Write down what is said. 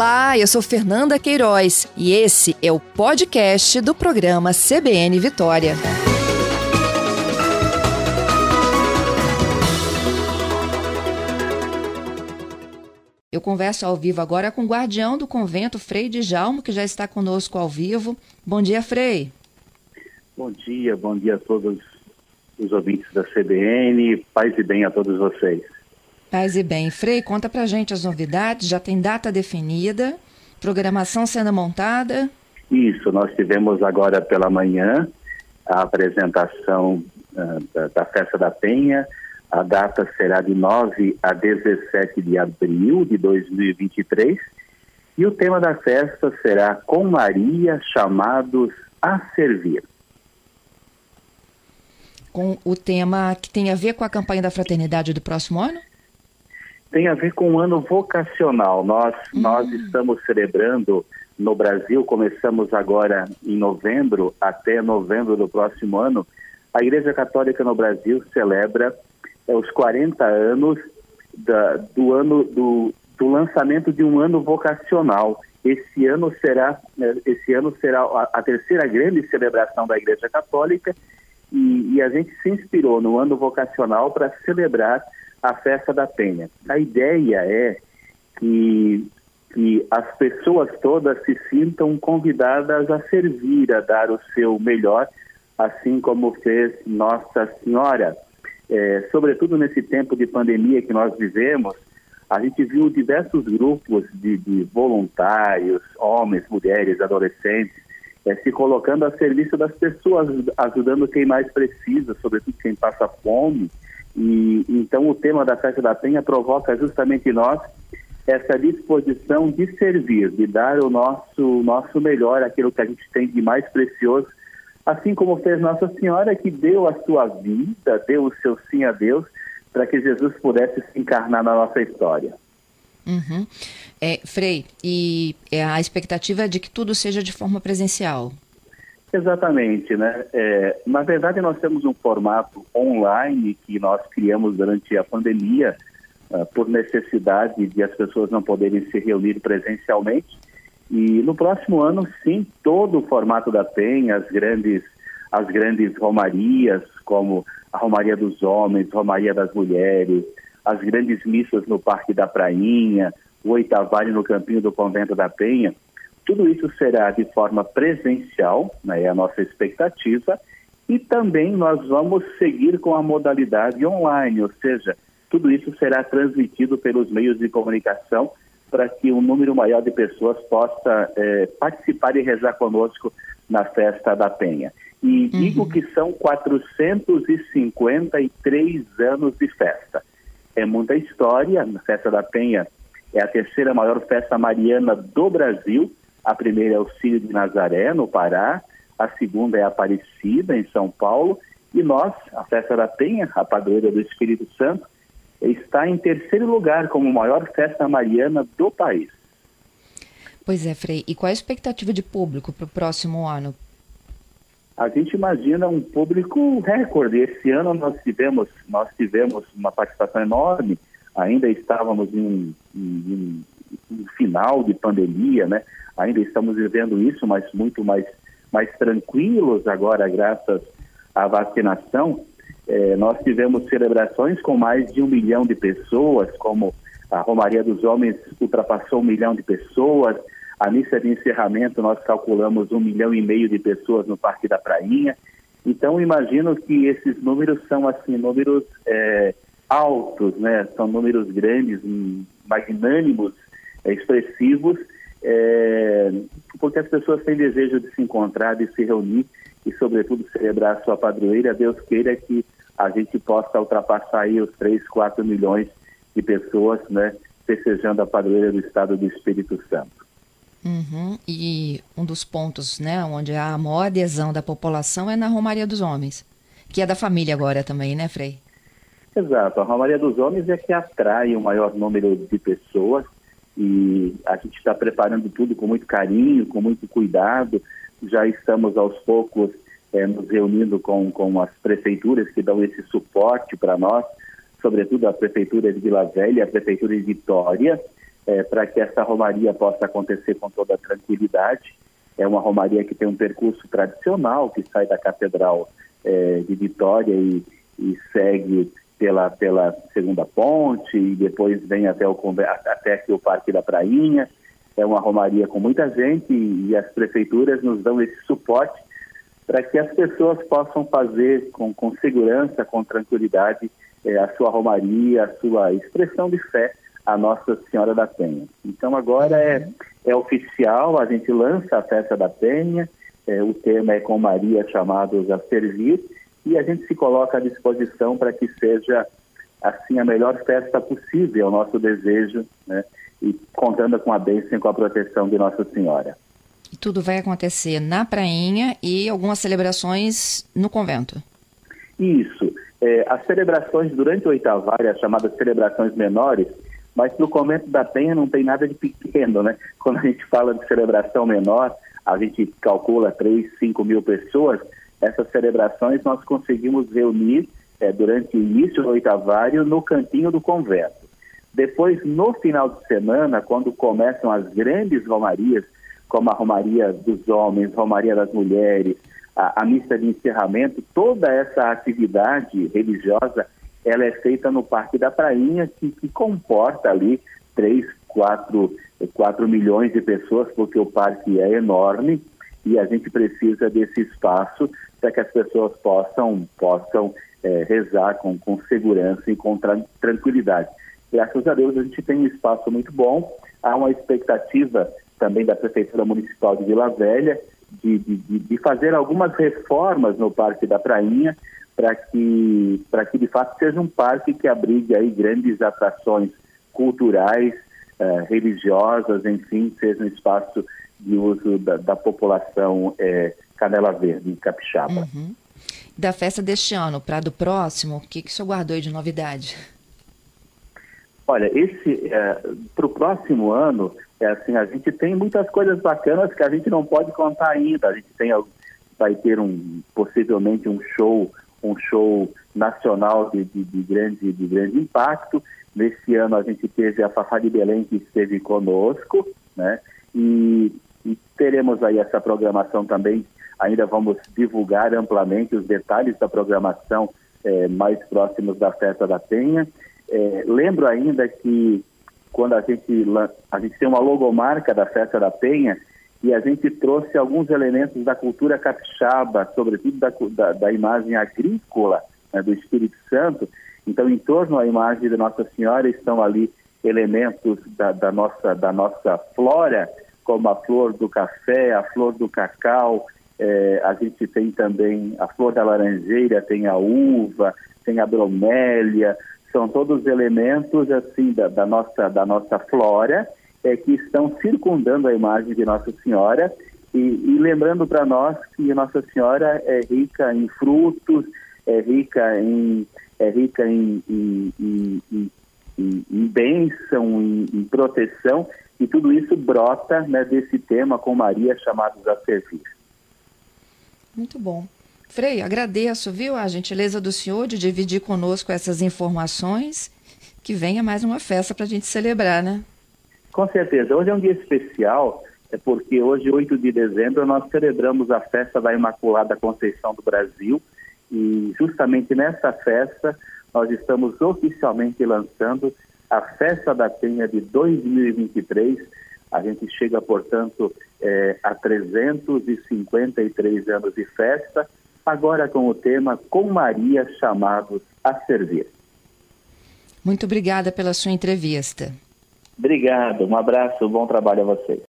Olá, eu sou Fernanda Queiroz e esse é o podcast do programa CBN Vitória. Eu converso ao vivo agora com o guardião do convento, Frei Djalmo, que já está conosco ao vivo. Bom dia, Frei. Bom dia, bom dia a todos os ouvintes da CBN. Paz e bem a todos vocês. Paz e bem. Frei, conta pra gente as novidades. Já tem data definida, programação sendo montada? Isso, nós tivemos agora pela manhã a apresentação uh, da, da Festa da Penha, a data será de 9 a 17 de abril de 2023 e o tema da festa será Com Maria chamados a servir. Com o tema que tem a ver com a campanha da fraternidade do próximo ano? Tem a ver com o ano vocacional. Nós, hum. nós estamos celebrando no Brasil, começamos agora em novembro, até novembro do próximo ano, a Igreja Católica no Brasil celebra é, os 40 anos da, do ano do, do lançamento de um ano vocacional. Esse ano será né, esse ano será a, a terceira grande celebração da Igreja Católica e, e a gente se inspirou no ano vocacional para celebrar a festa da Penha. A ideia é que que as pessoas todas se sintam convidadas a servir, a dar o seu melhor, assim como fez Nossa Senhora é, sobretudo nesse tempo de pandemia que nós vivemos, a gente viu diversos grupos de, de voluntários, homens, mulheres, adolescentes, é, se colocando a serviço das pessoas, ajudando quem mais precisa, sobretudo quem passa fome. E então o tema da Festa da Penha provoca justamente nós essa disposição de servir, de dar o nosso nosso melhor, aquilo que a gente tem de mais precioso assim como fez Nossa Senhora, que deu a sua vida, deu o seu sim a Deus, para que Jesus pudesse se encarnar na nossa história. Uhum. É, Frei, e é a expectativa é de que tudo seja de forma presencial? Exatamente, né? É, na verdade, nós temos um formato online que nós criamos durante a pandemia, uh, por necessidade de as pessoas não poderem se reunir presencialmente. E no próximo ano, sim, todo o formato da Penha, as grandes, as grandes romarias, como a Romaria dos Homens, Romaria das Mulheres, as grandes missas no Parque da Prainha, o oitavário no Campinho do Convento da Penha, tudo isso será de forma presencial, né, é a nossa expectativa, e também nós vamos seguir com a modalidade online, ou seja, tudo isso será transmitido pelos meios de comunicação para que um número maior de pessoas possa é, participar e rezar conosco na festa da Penha. E uhum. digo que são 453 anos de festa. É muita história. A festa da Penha é a terceira maior festa mariana do Brasil. A primeira é o Círio de Nazaré, no Pará. A segunda é a Aparecida, em São Paulo. E nós, a festa da Penha, a padroeira do Espírito Santo, está em terceiro lugar como maior festa mariana do país. Pois é, Frei. E qual é a expectativa de público para o próximo ano? A gente imagina um público recorde. Esse ano nós tivemos, nós tivemos uma participação enorme. Ainda estávamos em, em, em final de pandemia, né? Ainda estamos vivendo isso, mas muito mais, mais tranquilos agora, graças à vacinação. É, nós tivemos celebrações com mais de um milhão de pessoas, como a Romaria dos Homens ultrapassou um milhão de pessoas, a missa de encerramento nós calculamos um milhão e meio de pessoas no Parque da Prainha. Então imagino que esses números são assim números é, altos, né? São números grandes, magnânimos, é, expressivos, é, porque as pessoas têm desejo de se encontrar, de se reunir e, sobretudo, celebrar a sua padroeira. Deus queira que a gente possa ultrapassar aí os 3, 4 milhões de pessoas, né, festejando a padroeira do Estado do Espírito Santo. Uhum. E um dos pontos, né, onde há a maior adesão da população é na Romaria dos Homens, que é da família agora também, né, Frei? Exato. A Romaria dos Homens é que atrai o maior número de pessoas e a gente está preparando tudo com muito carinho, com muito cuidado. Já estamos aos poucos é, nos reunindo com, com as prefeituras que dão esse suporte para nós, sobretudo a Prefeitura de Vila Velha, a Prefeitura de Vitória. é, para que essa romaria possa acontecer com toda tranquilidade. É uma romaria que tem um percurso tradicional, que sai da Catedral é, de Vitória e, e, segue pela, pela Segunda Ponte e depois vem até, o, até aqui o Parque da Prainha. É uma romaria com muita gente e, e as prefeituras nos dão esse suporte para que as pessoas possam fazer com, com segurança, com tranquilidade, é, a sua romaria, a sua expressão de fé a Nossa Senhora da Penha. Então agora é, é oficial, a gente lança a festa da Penha, é, o tema é com Maria chamados a servir, e a gente se coloca à disposição para que seja assim a melhor festa possível, o nosso desejo, né? E contando com a bênção e com a proteção de Nossa Senhora. E tudo vai acontecer na prainha e algumas celebrações no convento. Isso. É, as celebrações durante o oitavário, as chamadas celebrações menores, mas no convento da Penha não tem nada de pequeno, né? Quando a gente fala de celebração menor, a gente calcula 3, 5 mil pessoas, essas celebrações nós conseguimos reunir é, durante o início do oitavário no cantinho do convento. Depois, no final de semana, quando começam as grandes romarias, como a Romaria dos Homens, Romaria das Mulheres, a, a missa de encerramento, toda essa atividade religiosa ela é feita no Parque da Prainha, que, que comporta ali 3, 4, 4 milhões de pessoas, porque o parque é enorme e a gente precisa desse espaço para que as pessoas possam, possam é, rezar com, com segurança e com tra tranquilidade. Graças a Deus a gente tem um espaço muito bom, há uma expectativa também da Prefeitura Municipal de Vila Velha de, de, de fazer algumas reformas no Parque da Prainha, para que, para que de fato seja um parque que abrigue aí grandes atrações culturais, eh, religiosas, enfim, seja um espaço de uso da, da população eh, Canela Verde, capixaba. Uhum. Da festa deste ano para do próximo, o que, que o senhor guardou aí de novidade? Olha, esse eh, para o próximo ano, é assim, a gente tem muitas coisas bacanas que a gente não pode contar ainda. A gente tem vai ter um possivelmente um show um show nacional de, de, de, grande, de grande impacto. Nesse ano a gente teve a Fafá de Belém que esteve conosco, né? E, e teremos aí essa programação também. Ainda vamos divulgar amplamente os detalhes da programação eh, mais próximos da festa da Penha. Eh, lembro ainda que quando a gente, a gente tem uma logomarca da festa da Penha, e a gente trouxe alguns elementos da cultura capixaba, sobretudo da, da, da imagem agrícola né, do Espírito Santo. Então, em torno à imagem de Nossa Senhora estão ali elementos da, da, nossa, da nossa flora, como a flor do café, a flor do cacau, é, a gente tem também a flor da laranjeira, tem a uva, tem a bromélia, são todos elementos assim da, da nossa, da nossa flora é, que estão circundando a imagem de Nossa Senhora. E, e lembrando para nós que Nossa Senhora é rica em frutos, é rica em, é rica em, em, em, em, em bênção, em, em, proteção, e tudo isso brota né, desse tema com Maria chamados a servir. Muito bom. Frei, agradeço, viu, a gentileza do senhor de dividir conosco essas informações. Que venha mais uma festa para a gente celebrar, né? Com certeza. Hoje é um dia especial, é porque hoje, 8 de dezembro, nós celebramos a festa da Imaculada Conceição do Brasil e justamente nessa festa nós estamos oficialmente lançando a Festa da Penha de 2023. A gente chega, portanto, é, a 353 anos de festa, agora com o tema Com Maria Chamados a Servir. Muito obrigada pela sua entrevista. Obrigado, um abraço, bom trabalho a vocês.